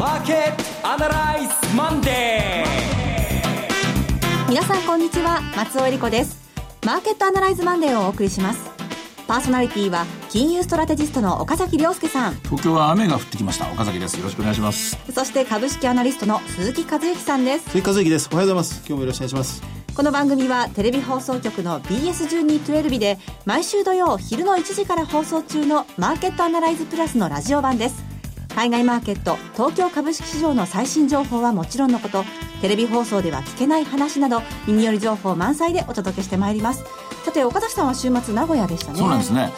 マーケットアナライズマンデー。皆さんこんにちは松尾英里子です。マーケットアナライズマンデーをお送りします。パーソナリティは金融ストラテジストの岡崎良介さん。東京は雨が降ってきました。岡崎です。よろしくお願いします。そして株式アナリストの鈴木一之さんです。鈴木一之です。おはようございます。今日もよろしくお願いします。この番組はテレビ放送局の BS1212 で毎週土曜昼の1時から放送中のマーケットアナライズプラスのラジオ版です海外マーケット東京株式市場の最新情報はもちろんのことテレビ放送では聞けない話など耳寄り情報満載でお届けしてまいります。さて岡崎さんは週末名古屋でしたね。そうなんですね、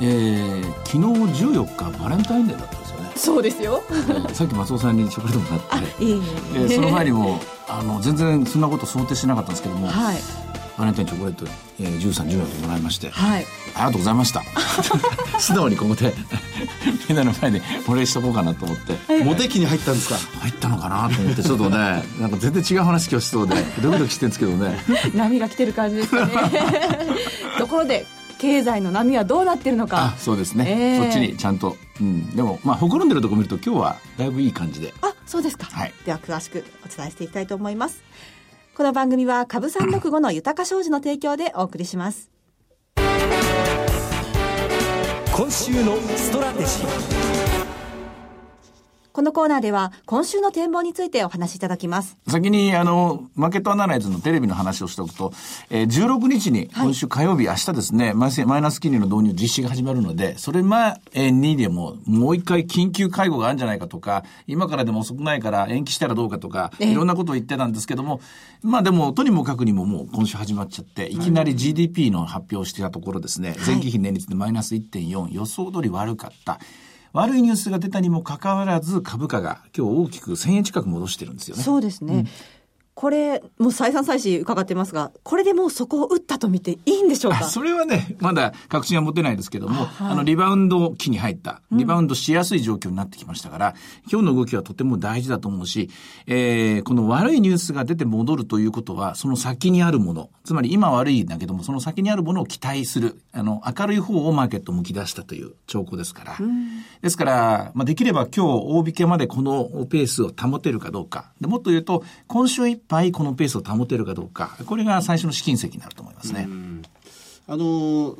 えー、昨日14日バレンタインデーだったんですよね。そうですよ、えー、さっき松尾さんにチョコレートもらって。いいえー、その前にもあの全然そんなこと想定してなかったんですけども、はい、バレンタインチョコレート、えー、13、14ともらいまして、はい、ありがとうございました。素直にここでみんなの前でお礼しとこうかなと思って。モテ期に入ったんですか？入ったのかなと思って、ちょっとね、なんか全然違う話今日しそうで、ドキドキしてるんですけどね。波が来てる感じですかね。ところで、経済の波はどうなってるのか。あ、そうですね。えーそっちにちゃんと。うん。でも、まあ、ほころんでるとこ見ると今日はだいぶいい感じで。あ、そうですか。はいでは詳しくお伝えしていきたいと思います。この番組は株三六五の豊か商事の提供でお送りします。今週のストラテジーこのコーナーでは今週の展望についてお話しいただきます。先に、あの、マーケットアナライズのテレビの話をしておくと、えー、16日に、今週火曜日、明日ですね、マイナスマイナス金利の導入実施が始まるので、それ前にでも、もう一回緊急会合があるんじゃないかとか、今からでも遅くないから延期したらどうかとか、ええいろんなことを言ってたんですけども、まあでも、とにもかくにももう今週始まっちゃって、いきなり GDP の発表をしてたところですね、前期比年率でマイナス1.4、予想通り悪かった。悪いニュースが出たにもかかわらず、株価が今日大きく1000円近く戻してるんですよね。そうですね。これ、もう再三再四伺ってますが、これでもうそこを打ったと見ていいんでしょうか？あそれはね、まだ確信は持てないですけども、はい。あの、リバウンド期に入った、リバウンドしやすい状況になってきましたから、今日の動きはとても大事だと思うし、えー、この悪いニュースが出て戻るということは、その先にあるもの、つまり今悪いんだけども、その先にあるものを期待する、あの、明るい方をマーケット向き出したという兆候ですから、ですから、まあ、できれば今日大引けまでこのペースを保てるかどうか、でもっと言うと、今週いっぱいこのペースを保てるかどうか、これが最初の試金石になると思いますね。あのー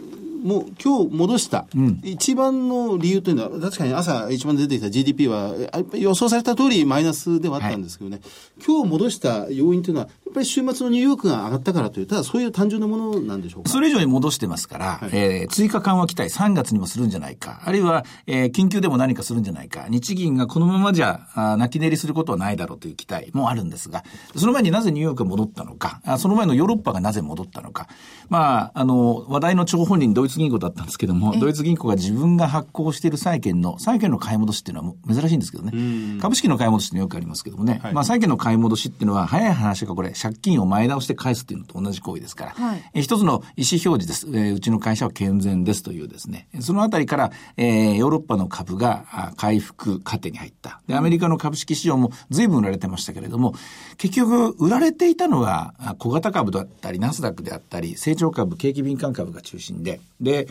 もう今日戻した、一番の理由というのは、確かに朝一番出てきた GDP は、予想された通りマイナスではあったんですけどね、今日戻した要因というのは、やっぱり週末のニューヨークが上がったからという、ただそういう単純なものなんでしょうか。それ以上に戻してますから、えー追加緩和期待3月にもするんじゃないか、あるいは、えー緊急でも何かするんじゃないか、日銀がこのままじゃ、あー泣き寝入りすることはないだろうという期待もあるんですが、その前になぜニューヨークが戻ったのか、あその前のヨーロッパがなぜ戻ったのか、まあ、あの、話題の張本人ドイツ銀行だったんですけども、ドイツ銀行が自分が発行している債券の、債券の買い戻しっていうのはもう珍しいんですけどね、株式の買い戻しっていうのはよくありますけどもね、まあ債券の買い戻しっていうのは早い話がこれ、借金を前倒して返すっていうのと同じ行為ですから、はい。えー一つの意思表示です。えーうちの会社は健全ですというですね。そのあたりから、えーヨーロッパの株があ回復過程に入った。で、アメリカの株式市場も随分売られてましたけれども、結局、売られていたのはあ小型株だったり、ナスダックであったり、成長株、景気敏感株が中心で、で、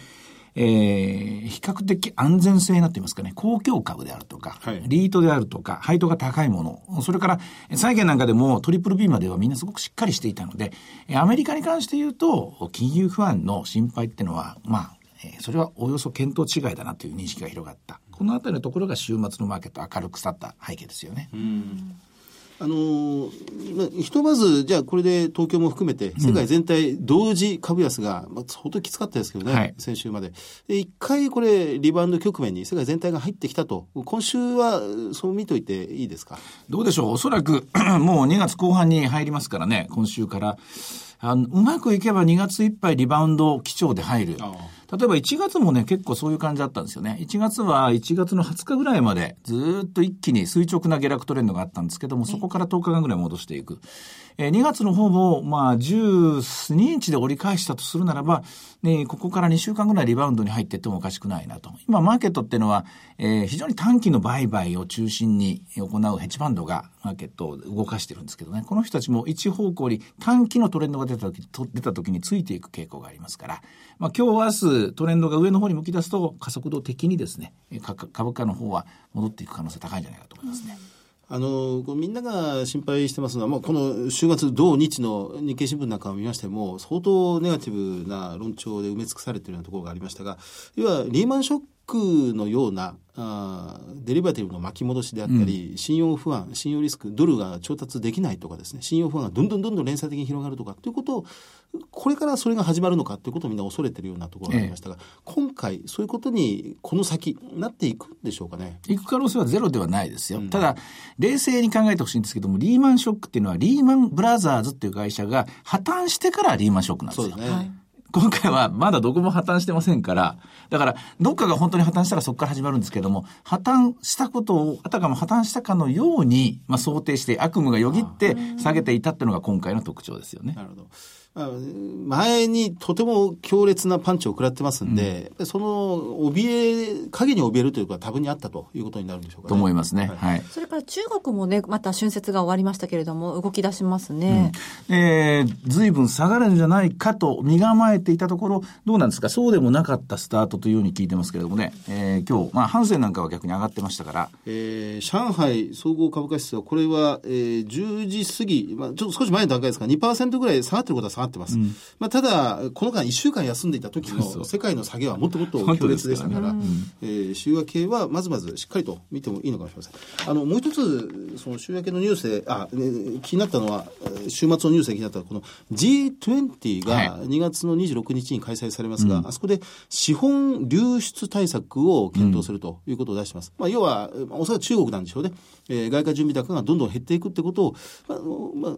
えー比較的安全性になっていますかね、公共株であるとか、はいリートであるとか、配当が高いもの、それから債券なんかでもトリプル B まではみんなすごくしっかりしていたので、えアメリカに関して言うと、金融不安の心配っていうのは、まあ、えーそれはおよそ見当違いだなという認識が広がった。このあたりのところが週末のマーケットを明るく去った背景ですよね。あのーまあひとまず、じゃあこれで東京も含めて、世界全体同時株安が、まあ、相当きつかったですけどね、はい先週まで。で、一回これ、リバウンド局面に世界全体が入ってきたと、今週はそう見といていいですか？どうでしょう？おそらく、もう2月後半に入りますからね、今週から。あのうまくいけば2月いっぱいリバウンド基調で入る。あ例えば1月もね、結構そういう感じだったんですよね。1月は1月の20日ぐらいまでずーっと一気に垂直な下落トレンドがあったんですけども、そこから10日間ぐらい戻していく。えー2月の方も、まあ、12日で折り返したとするならば、ね、ここから2週間ぐらいリバウンドに入っていってもおかしくないなと。今、マーケットっていうのは、えー非常に短期の売買を中心に行うヘッジファンドがマーケットを動かしてるんですけどね、この人たちも一方向に短期のトレンドが出た時と出た時についていく傾向がありますから、まあ、今日明日トレンドが上の方に向き出すと加速度的にですね、株価の方は戻っていく可能性高いんじゃないかと思いますね。あのみんなが心配してますのは、もうこの週末、土日の日経新聞なんかを見ましても、相当ネガティブな論調で埋め尽くされているようなところがありましたが、要はリーマンショッククのようなあデリバティブの巻き戻しであったり、うん、信用不安、信用リスク、ドルが調達できないとかですね、信用不安がどんどんどんどん連鎖的に広がるとかということを、これからそれが始まるのかということをみんな恐れているようなところがありましたが、ええ、今回、そういうことにこの先、なっていくんでしょうかね？いく可能性はゼロではないですよ。うん、ただ、冷静に考えてほしいんですけども、リーマンショックっていうのは、リーマンブラザーズっていう会社が破綻してからリーマンショックなんですよ。そうですね。はい今回はまだどこも破綻してませんから、だから、どっかが本当に破綻したらそこから始まるんですけども、破綻したことを、あたかも破綻したかのように、まあ、想定して悪夢がよぎって下げていたっていうのが今回の特徴ですよね。なるほど。前にとても強烈なパンチを食らってますんで、うん、その怯え、影に怯えるというか多分にあったということになるんでしょうか、ね、と思いますね。はい。それから中国もね、また春節が終わりましたけれども、動き出しますね。うん、えー、随分下がるんじゃないかと身構えていたところ、どうなんですか？そうでもなかったスタートというふうに聞いてますけれどもね、えー、今日、まあ、ハンセンなんかは逆に上がってましたから。えー、上海総合株価指数は、これは、えー、10時過ぎ、まあ、ちょっと少し前の段階ですが、2%ぐらい下がってることは下がってます。うん、まあ、ただ、この間1週間休んでいた時の世界の下げはもっともっと強烈でしたから、からえー、週明けはまずまずしっかりと見てもいいのかもしれません。あの、もう一つ、その週明けのニュースで、あ、ね、気になったのは、週末のニュースで気になったのは、この G20 が2月の26日に開催されますが、はい、あそこで資本流出対策を検討するということを出してます。うん、まあ、要は、おそらく中国なんでしょうね。えー、外貨準備高がどんどん減っていくってことを、まあまあ、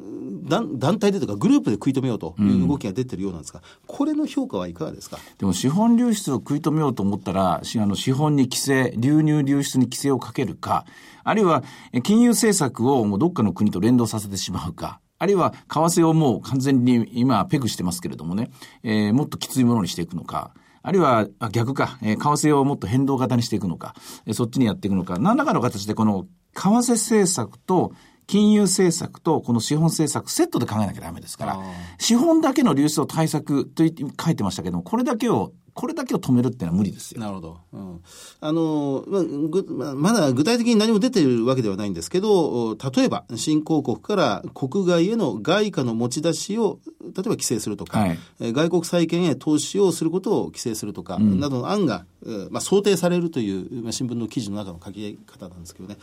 団団体でとかグループで食い止めようという動きが出てるようなんですが、これの評価はいかがですか？でも資本流出を食い止めようと思ったら、あの資本に規制、流入流出に規制をかけるか、あるいは金融政策をもうどっかの国と連動させてしまうか、あるいは為替をもう完全に今ペグしてますけれどもね、えー、もっときついものにしていくのか、あるいは逆か、えー、為替をもっと変動型にしていくのか、えー、そっちにやっていくのか、何らかの形でこの為替政策と金融政策とこの資本政策セットで考えなきゃダメですから、資本だけの流出を対策と書いてましたけども、これだけをこれだけを止めるってのは無理ですよ。なるほど。うん、あの、ままだ具体的に何も出ているわけではないんですけど、例えば、新興国から国外への外貨の持ち出しを、例えば規制するとか、はい、外国債券へ投資をすることを規制するとか、うん、などの案が、まあ、想定されるという、まあ、新聞の記事の中の書き方なんですけどね。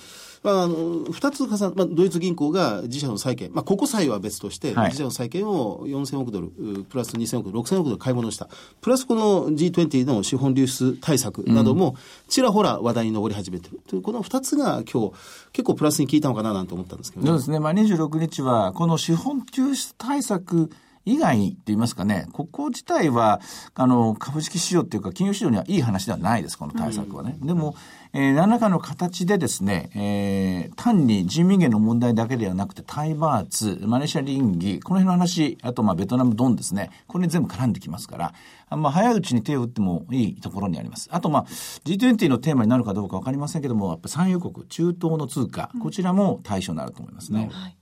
まあ、あの、二つ重まあ、ドイツ銀行が自社の債券、まあ、ここ債は別として、自社の債券を4000億ドル、プラス2000億ドル、6000億ドル買い物した。プラスこの G20 の資本流出対策なども、ちらほら話題に上り始めてる。という、この二つが今日、結構プラスに効いたのかななんて思ったんですけど、ね、そうですね。まあ、26日は、この資本流出対策、以外って言いますかね、ここ自体は、あの、株式市場っていうか、金融市場にはいい話ではないです、この対策はね。うん、でも、えー、何らかの形でですね、えー、単に人民元の問題だけではなくて、タイバーツ、マレーシアンギ、この辺の話、あと、まあ、ベトナムドンですね、これに全部絡んできますから、あまあ、早いうちに手を打ってもいいところにあります。あと、まあ、G20 のテーマになるかどうかわかりませんけども、やっぱ産油国、中東の通貨、こちらも対象になると思いますね。うんはい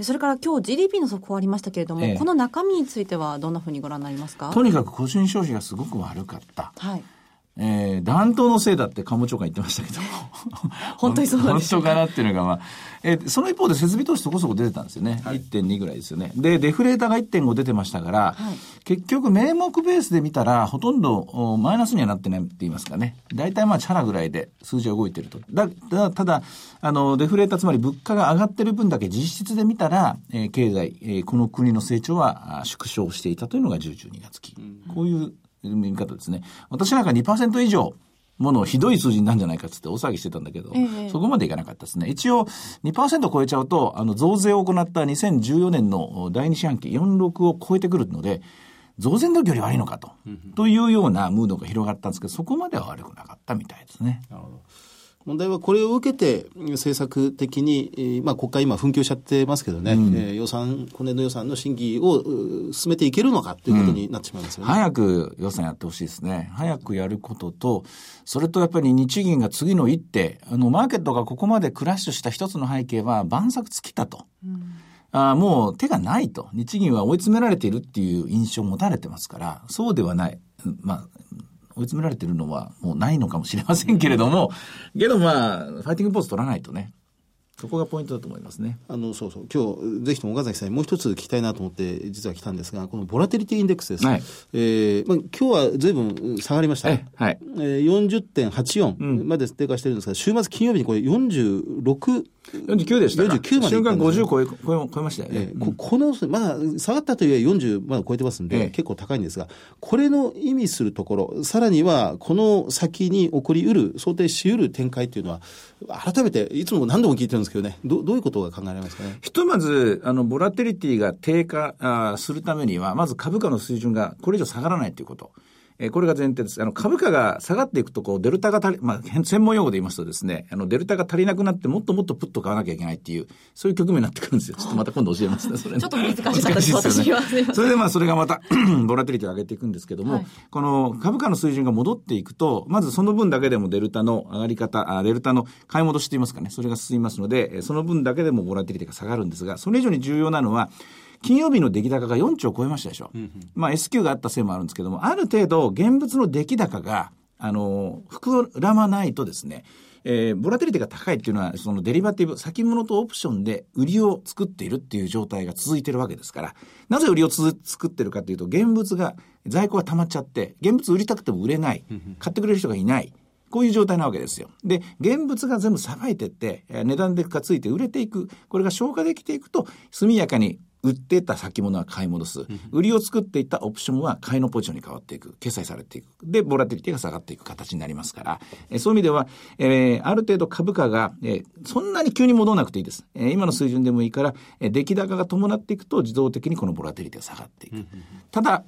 それから今日 GDP の速報ありましたけれども、ええ、この中身についてはどんなふうにご覧になりますか？とにかく個人消費がすごく悪かった。はい。えー、暖冬のせいだって官房長官言ってましたけど 本当にそうなんです本当かなっていうのが、まあ、えー、その一方で設備投資そこそこ出てたんですよね。はい、1.2ぐらいですよね。で、デフレーターが1.5出てましたから、はい、結局名目ベースで見たら、ほとんどマイナスにはなってないって言いますかね。大体まあ、チャラぐらいで数字は動いてると。だ、だただ、あの、デフレーター、つまり物価が上がってる分だけ実質で見たら、えー、経済、えー、この国の成長は縮小していたというのが10、12月期。うん、こういう見方ですね。私なんか2%以上、ものひどい数字になるんじゃないかっつって大騒ぎしてたんだけど、えー、そこまでいかなかったですね。一応2%超えちゃうと、あの増税を行った2014年の第二四半期46を超えてくるので、増税の時より悪いのかと、というようなムードが広がったんですけど、そこまでは悪くなかったみたいですね。なるほど。問題はこれを受けて政策的に、まあ、国会今紛糾しちゃってますけどね、うん、えー、予算、今年度予算の審議を進めていけるのかということになってしまいますよね、うん、早く予算やってほしいですね。早くやることと、それとやっぱり日銀が次の一手、あの、マーケットがここまでクラッシュした一つの背景は、万策尽きたと。うんあもう手がないと。日銀は追い詰められているっていう印象を持たれてますから、そうではない。まあ、追い詰められてるのはもうないのかもしれませんけれども、けどまあ、ファイティングポーズ取らないとね。そこがポイントだと思いますね。あの、そうそう。今日、ぜひとも岡崎さんにもう一つ聞きたいなと思って、実は来たんですが、このボラテリティインデックスです。はい、えー、まあ、今日は随分下がりました。はい。えー、40.84まで低下してるんですが、週末金曜日にこれ46、49でしたか。49まで、瞬間50超え超えましたよね。えー、ここの、まだ下がったというえ40まだ超えてますんで、えー、結構高いんですが、これの意味するところ、さらにはこの先に起こりうる、想定しうる展開っていうのは、改めていつも何度も聞いてるんですけどね、どどういうことが考えられますかね？ひとまず、あの、ボラテリティが低下あするためには、まず株価の水準がこれ以上下がらないということ。えこれが前提です。あの、株価が下がっていくと、こう、デルタが足り、まあ、専門用語で言いますとですね、あの、デルタが足りなくなって、もっともっとプッと買わなきゃいけないっていう、そういう局面になってくるんですよ。ちょっとまた今度教えますね、それ、ね、ちょっと難しかったです、私は。それでまあ、それがまた ボラテリティを上げていくんですけども、はい、この株価の水準が戻っていくと、まずその分だけでもデルタの上がり方、あデルタの買い戻しといいますかね、それが進みますので、その分だけでもボラテリティが下がるんですが、それ以上に重要なのは、金曜日の出来高が4兆を超えましたでしょ。うんうん、まあ S q があったせいもあるんですけども、ある程度現物の出来高が、あの、膨らまないとですね、えー、ボラテリティが高いっていうのは、そのデリバティブ、先物とオプションで売りを作っているっていう状態が続いてるわけですから、なぜ売りを作ってるかというと、現物が、在庫が溜まっちゃって、現物売りたくても売れない、買ってくれる人がいない。こういう状態なわけですよ。で、現物が全部さばいてって、値段でがついて売れていく。これが消化できていくと、速やかに売ってた先物は買い戻す。売りを作っていったオプションは買いのポジションに変わっていく。決済されていく。で、ボラティリティが下がっていく形になりますから、えそういう意味では、えー、ある程度株価が、えー、そんなに急に戻らなくていいです。えー、今の水準でもいいから、えー、出来高が伴っていくと自動的にこのボラティリティが下がっていく。ただ、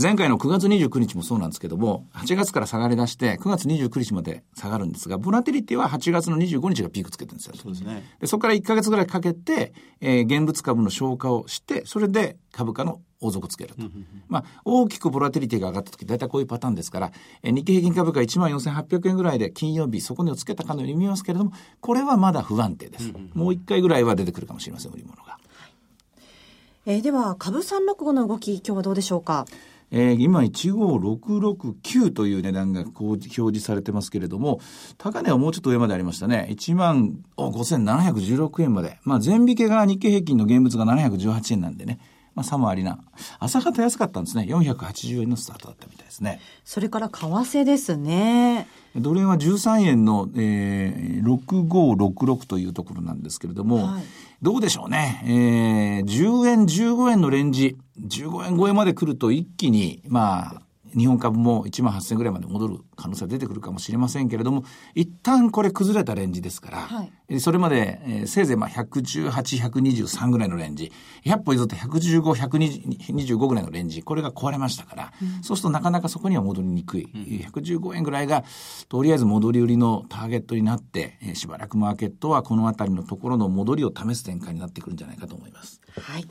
前回の9月29日もそうなんですけども、8月から下がり出して、9月29日まで下がるんですが、ボラティリティは8月の25日がピークつけてるんですよ。そうですね。でそこから1ヶ月ぐらいかけて、えー、現物株の消化をして、それで株価の王族つけると。まあ、大きくボラティリティが上がった時、大体こういうパターンですから、えー、日経平均株価1万4800円ぐらいで金曜日、そこにをつけたかのように見えますけれども、これはまだ不安定です。もう1回ぐらいは出てくるかもしれません、売り物が。えー、では、株365の動き、今日はどうでしょうか？えー、今15669という値段がこう表示されてますけれども、高値はもうちょっと上までありましたね。1万5716円まで。まあ、全引けが日経平均の現物が718円なんでね。まあ、差もありな。朝方安かったんですね。480円のスタートだったみたいですね。それから為替ですね。ドル円は13円の、えー、6566というところなんですけれども、はい、どうでしょうね。えー、10円、15円のレンジ、15円超えまで来ると一気に、まあ、日本株も1万8000ぐらいまで戻る可能性が出てくるかもしれませんけれども、一旦これ崩れたレンジですから、はい、それまで、えー、せいぜいまあ118、123ぐらいのレンジ、100歩譲って115、125ぐらいのレンジ、これが壊れましたから、うん、そうするとなかなかそこには戻りにくい。うん、115円ぐらいが、とりあえず戻り売りのターゲットになって、えー、しばらくマーケットはこのあたりのところの戻りを試す展開になってくるんじゃないかと思います。はい。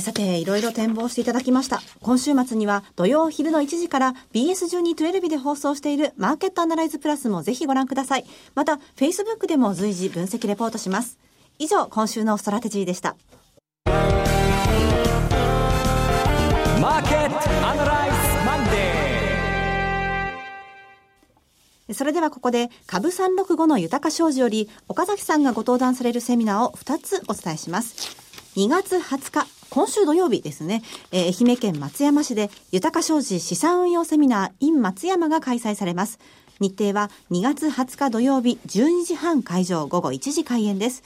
さて、いろいろ展望していただきました。今週末には土曜昼の1時から BS1212 で放送しているマーケットアナライズプラスもぜひご覧ください。また、Facebook でも随時分析レポートします。以上、今週のストラテジーでした。マーケットアナライズマンデーそれではここで株365の豊商事より岡崎さんがご登壇されるセミナーを2つお伝えします。2月20日今週土曜日ですね、えー、愛媛県松山市で豊商事資産運用セミナー in 松山が開催されます。日程は2月20日土曜日12時半会場午後1時開演です。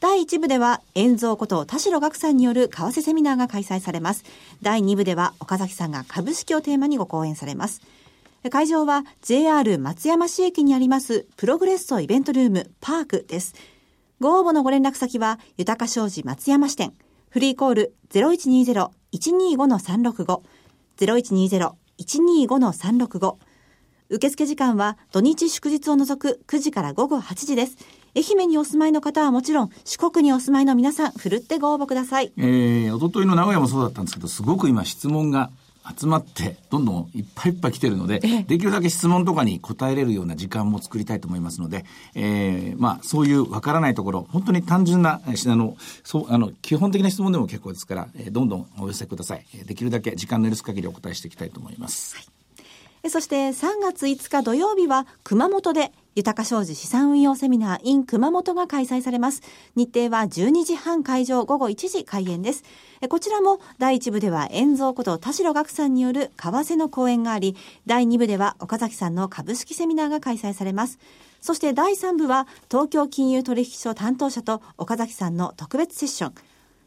第1部では、遠蔵こと田代岳さんによる為替セミナーが開催されます。第2部では、岡崎さんが株式をテーマにご講演されます。会場は JR 松山市駅にありますプログレッソイベントルームパークです。ご応募のご連絡先は、豊か商事松山支店。フリーコール0120-125-365、0120-125-365。受付時間は土日祝日を除く9時から午後8時です。愛媛にお住まいの方はもちろん、四国にお住まいの皆さん、ふるってご応募ください。えー、おとといの名古屋もそうだったんですけど、すごく今質問が集まって、どんどんいっぱいいっぱい来てるので、できるだけ質問とかに答えれるような時間も作りたいと思いますので、えー、まあ、そういうわからないところ、本当に単純な、あの、そう、あの、基本的な質問でも結構ですから、えー、どんどんお寄せください。できるだけ時間の許す限りお答えしていきたいと思います。はいそして3月5日土曜日は熊本で豊か商事資産運用セミナー in 熊本が開催されます。日程は12時半会場午後1時開演です。こちらも第1部では遠蔵こと田代岳さんによる為替の講演があり、第2部では岡崎さんの株式セミナーが開催されます。そして第3部は東京金融取引所担当者と岡崎さんの特別セッション。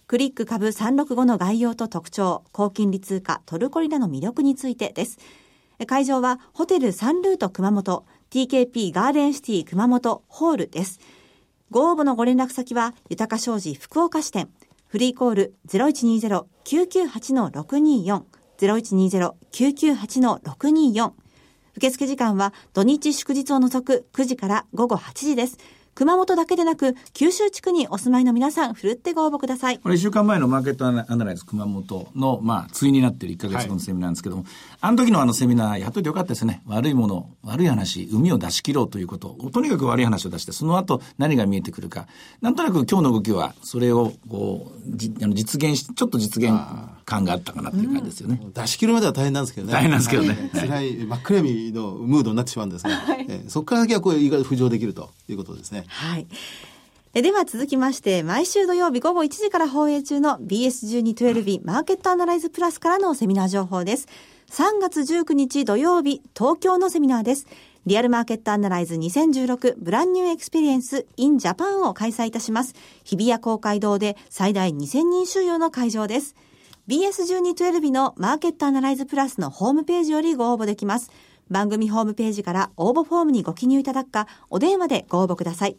クリック株365の概要と特徴、高金利通貨トルコリラの魅力についてです。会場はホテルサンルート熊本 TKP ガーデンシティ熊本ホールです。ご応募のご連絡先は、豊か商事福岡支店、フリーコール0120-998-624、0120-998-624。受付時間は土日祝日を除く9時から午後8時です。熊本だけでなく、九州地区にお住まいの皆さん、ふるってご応募ください。これ、1週間前のマーケットアナライズ熊本の、まあ、対になっている1か月後のセミナーなんですけども、はい、あの時のあのセミナー、やっといてよかったですね。悪いもの、悪い話、海を出し切ろうということ。とにかく悪い話を出して、その後何が見えてくるか。なんとなく今日の動きは、それを、こう、じあの実現し、ちょっと実現感があったかなっていう感じですよね。うん、出し切るまでは大変なんですけどね。大変なんですけどね。辛い、真っ暗闇のムードになってしまうんですが、はい、えそこから先はこう、意外と浮上できるということですね。はい。では続きまして、毎週土曜日午後1時から放映中の BS1212 マーケットアナライズプラスからのセミナー情報です。3月19日土曜日、東京のセミナーです。リアルマーケットアナライズ2016ブランニューエクスペリエンス in Japan を開催いたします。日比谷公会堂で最大2000人収容の会場です。BS1212 のマーケットアナライズプラスのホームページよりご応募できます。番組ホームページから応募フォームにご記入いただくか、お電話でご応募ください。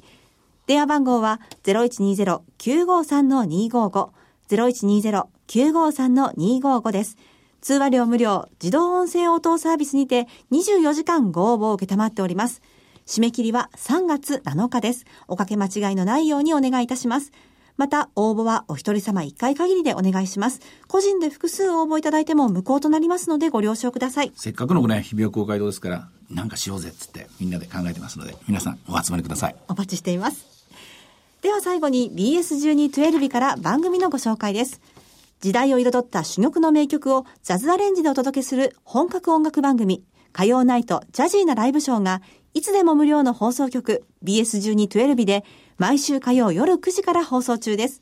電話番号は0120-953-255、0120-953-255です。通話料無料、自動音声応答サービスにて24時間ご応募を受けたまっております。締め切りは3月7日です。おかけ間違いのないようにお願いいたします。また、応募はお一人様1回限りでお願いします。個人で複数応募いただいても無効となりますのでご了承ください。せっかくのね、日比谷公会堂ですから、なんかしようぜっつってみんなで考えてますので、皆さんお集まりください。お待ちしています。では最後に BS1212 から番組のご紹介です。時代を彩った珠玉の名曲をジャズアレンジでお届けする本格音楽番組、火曜ナイトジャジーなライブショーが、いつでも無料の放送局 BS1212 で毎週火曜夜9時から放送中です。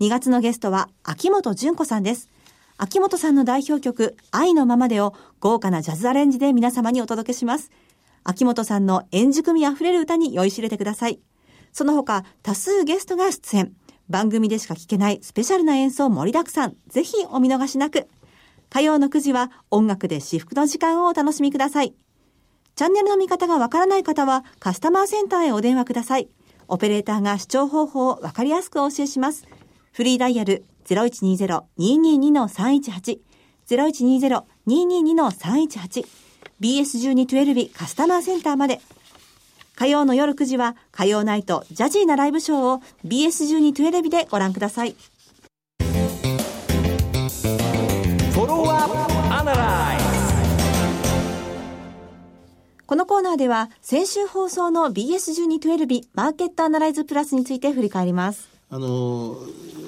2月のゲストは秋元純子さんです。秋元さんの代表曲、愛のままでを豪華なジャズアレンジで皆様にお届けします。秋元さんの演じ組みあふれる歌に酔いしれてください。その他、多数ゲストが出演。番組でしか聞けないスペシャルな演奏盛りだくさん。ぜひお見逃しなく。火曜の9時は音楽で至福の時間をお楽しみください。チャンネルの見方がわからない方はカスタマーセンターへお電話ください。オペレーターが視聴方法をわかりやすくお教えします。フリーダイヤル0120-222-318 0120-222-318 BS1212 カスタマーセンターまで火曜の夜9時は火曜ナイトジャジーなライブショーを BS1212 でご覧ください。このコーナーでは先週放送の BS1212 マーケットアナライズプラスについて振り返ります。あの、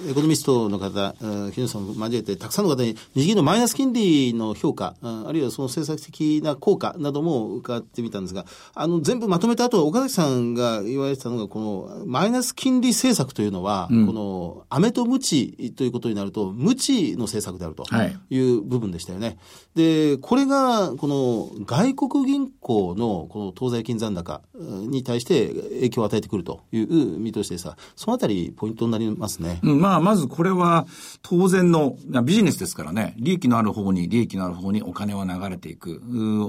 エコノミストの方、木下さんを交えて、たくさんの方に日銀のマイナス金利の評価、あるいはその政策的な効果なども伺ってみたんですが、あの、全部まとめた後、岡崎さんが言われてたのが、このマイナス金利政策というのは、うん、この、飴とムチということになると、ムチの政策であるとい。う部分でしたよね。はい、で、これが、この外国銀行のこの当座金残高に対して影響を与えてくるという見通しですが、そのあたりポイントになりますね。うん、まあ、まずこれは当然のビジネスですからね、利益のある方に利益のある方にお金は流れていく。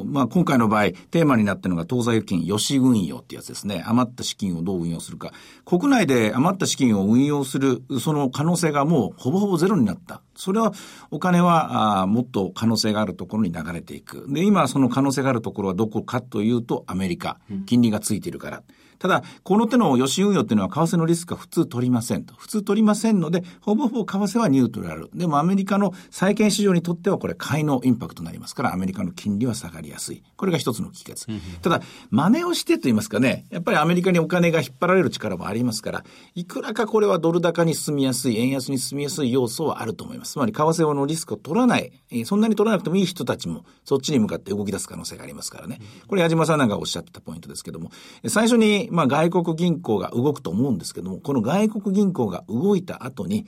まあ、今回の場合、テーマになってるのが当座預金、予支運用ってやつですね。余った資金をどう運用するか。国内で余った資金を運用する、その可能性がもうほぼほぼゼロになった。それは、お金はあもっと可能性があるところに流れていく。で、今その可能性があるところはどこかというと、アメリカ。金利がついているから。ただ、この手の予診運用っていうのは為替のリスクは普通取りませんと。普通取りませんので、ほぼほぼ為替はニュートラル。でもアメリカの債券市場にとってはこれ買いのインパクトになりますから、アメリカの金利は下がりやすい。これが一つの帰結。ただ、真似をしてと言いますかね、やっぱりアメリカにお金が引っ張られる力もありますから、いくらかこれはドル高に進みやすい、円安に進みやすい要素はあると思います。つまり、為替のリスクを取らない、そんなに取らなくてもいい人たちも、そっちに向かって動き出す可能性がありますからね。これ矢島さんなんかおっしゃってたポイントですけども、最初に、まあ、外国銀行が動くと思うんですけども、この外国銀行が動いた後に、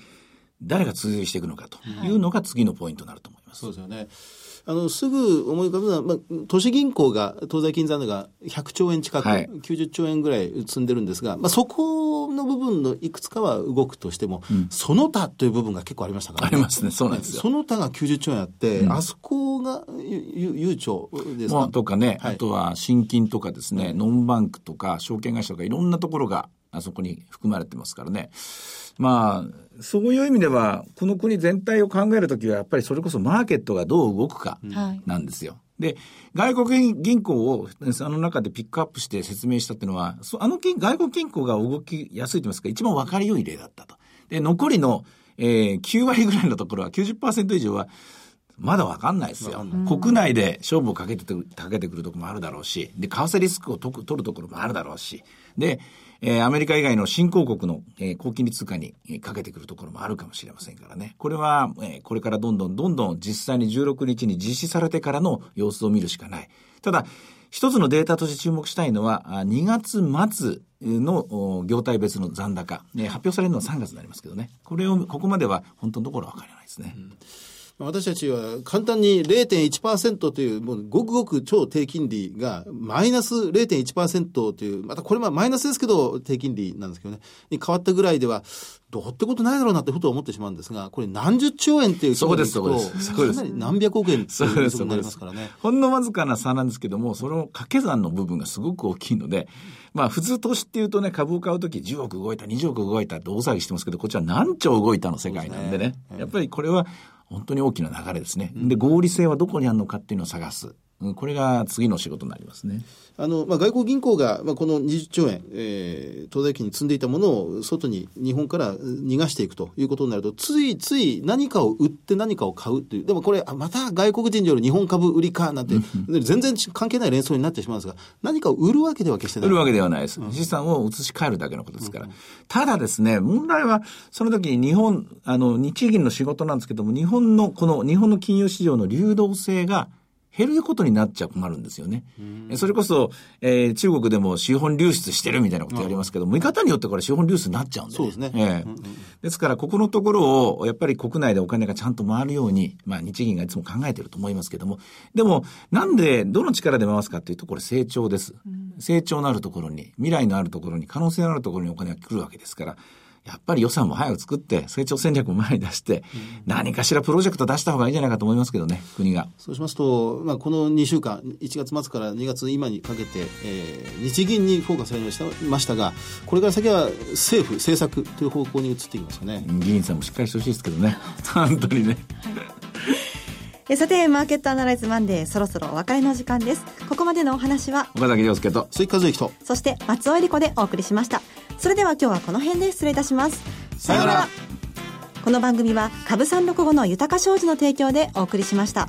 誰が追随していくのかというのが次のポイントになると思います。そうですよね。あの、すぐ思い浮かぶのは、まあ、都市銀行が、東西金残高が100兆円近く、はい、90兆円ぐらい積んでるんですが、まあ、そこの部分のいくつかは動くとしても、うん、その他という部分が結構ありましたから、ね、ありますね、そうなんですよ。その他が90兆円あって、うん、あそこが悠長ですか、まあ、とかね、はい、あとは新金とかですね、ノンバンクとか証券会社とかいろんなところがあそこに含まれてますからね。まあ、そういう意味では、この国全体を考えるときは、やっぱりそれこそマーケットがどう動くかなんですよ。で、外国銀行をあの中でピックアップして説明したっていうのは、あの外国銀行が動きやすいと言いますか、一番分かりよい例だったと。で、残りの、えー、9割ぐらいのところは、90%以上は、まだわかんないですよ。国内で勝負をかけてかけてくるところもあるだろうし、で、為替リスクを取るところもあるだろうし、で、えー、アメリカ以外の新興国の、えー、高金利通貨にかけてくるところもあるかもしれませんからね。これは、えー、これからどんどんどんどん実際に16日に実施されてからの様子を見るしかない。ただ、一つのデータとして注目したいのは、2月末の業態別の残高、発表されるのは3月になりますけどね。これを、ここまでは本当のところは分からないですね。うん私たちは簡単に0.1%という、もうごくごく超低金利が、マイナス0.1%という、またこれはマイナスですけど、低金利なんですけどね、に変わったぐらいでは、どうってことないだろうなってふと思ってしまうんですが、これ何十兆円っていうそうです、そうです。かなり何百億円っていうことになりますからね。ほんのわずかな差なんですけども、その掛け算の部分がすごく大きいので、まあ普通投資っていうとね、株を買うとき10億動いた、20億動いたって大騒ぎしてますけど、こっちは何兆動いたの世界なんでね。でねやっぱりこれは本当に大きな流れですね。で、合理性はどこにあるのかっていうのを探す。これが次の仕事になりますね。あの、まあ、外国銀行が、まあ、この20兆円、えー、東大金に積んでいたものを外に、日本から逃がしていくということになると、ついつい何かを売って何かを買うっていう、でもこれ、また外国人による日本株売りかなんて、全然関係ない連想になってしまうんですが、何かを売るわけでは決してない。売るわけではないです。資産を移し替えるだけのことですから。うん、ただですね、問題は、その時に日本、あの、日銀の仕事なんですけども、日本の、この日本の金融市場の流動性が、減ることになっちゃ困るんですよね。それこそ、えー、中国でも資本流出してるみたいなことやりますけど、見方によってこれ資本流出になっちゃうんで、ね、そうですね。えーですから、ここのところを、やっぱり国内でお金がちゃんと回るように、まあ、日銀がいつも考えてると思いますけども、でも、なんで、どの力で回すかっていうと、これ成長です。成長のあるところに、未来のあるところに、可能性のあるところにお金が来るわけですから、やっぱり予算も早く作って、成長戦略も前に出して、何かしらプロジェクト出した方がいいんじゃないかと思いますけどね、国が。そうしますと、まあ、この2週間、1月末から2月今にかけて、えー、日銀にフォーカスされましたましたが、これから先は政府、政策という方向に移っていきますかね。議員さんもしっかりしてほしいですけどね、本当にね。えさて、マーケットアナライズマンデー、そろそろお別れの時間です。ここまでのお話は、岡崎亮介と、鈴木和之と、そして松尾恵理子でお送りしました。それでは今日はこの辺で失礼いたします。さようなら。この番組は、株三六五の豊か商事の提供でお送りしました。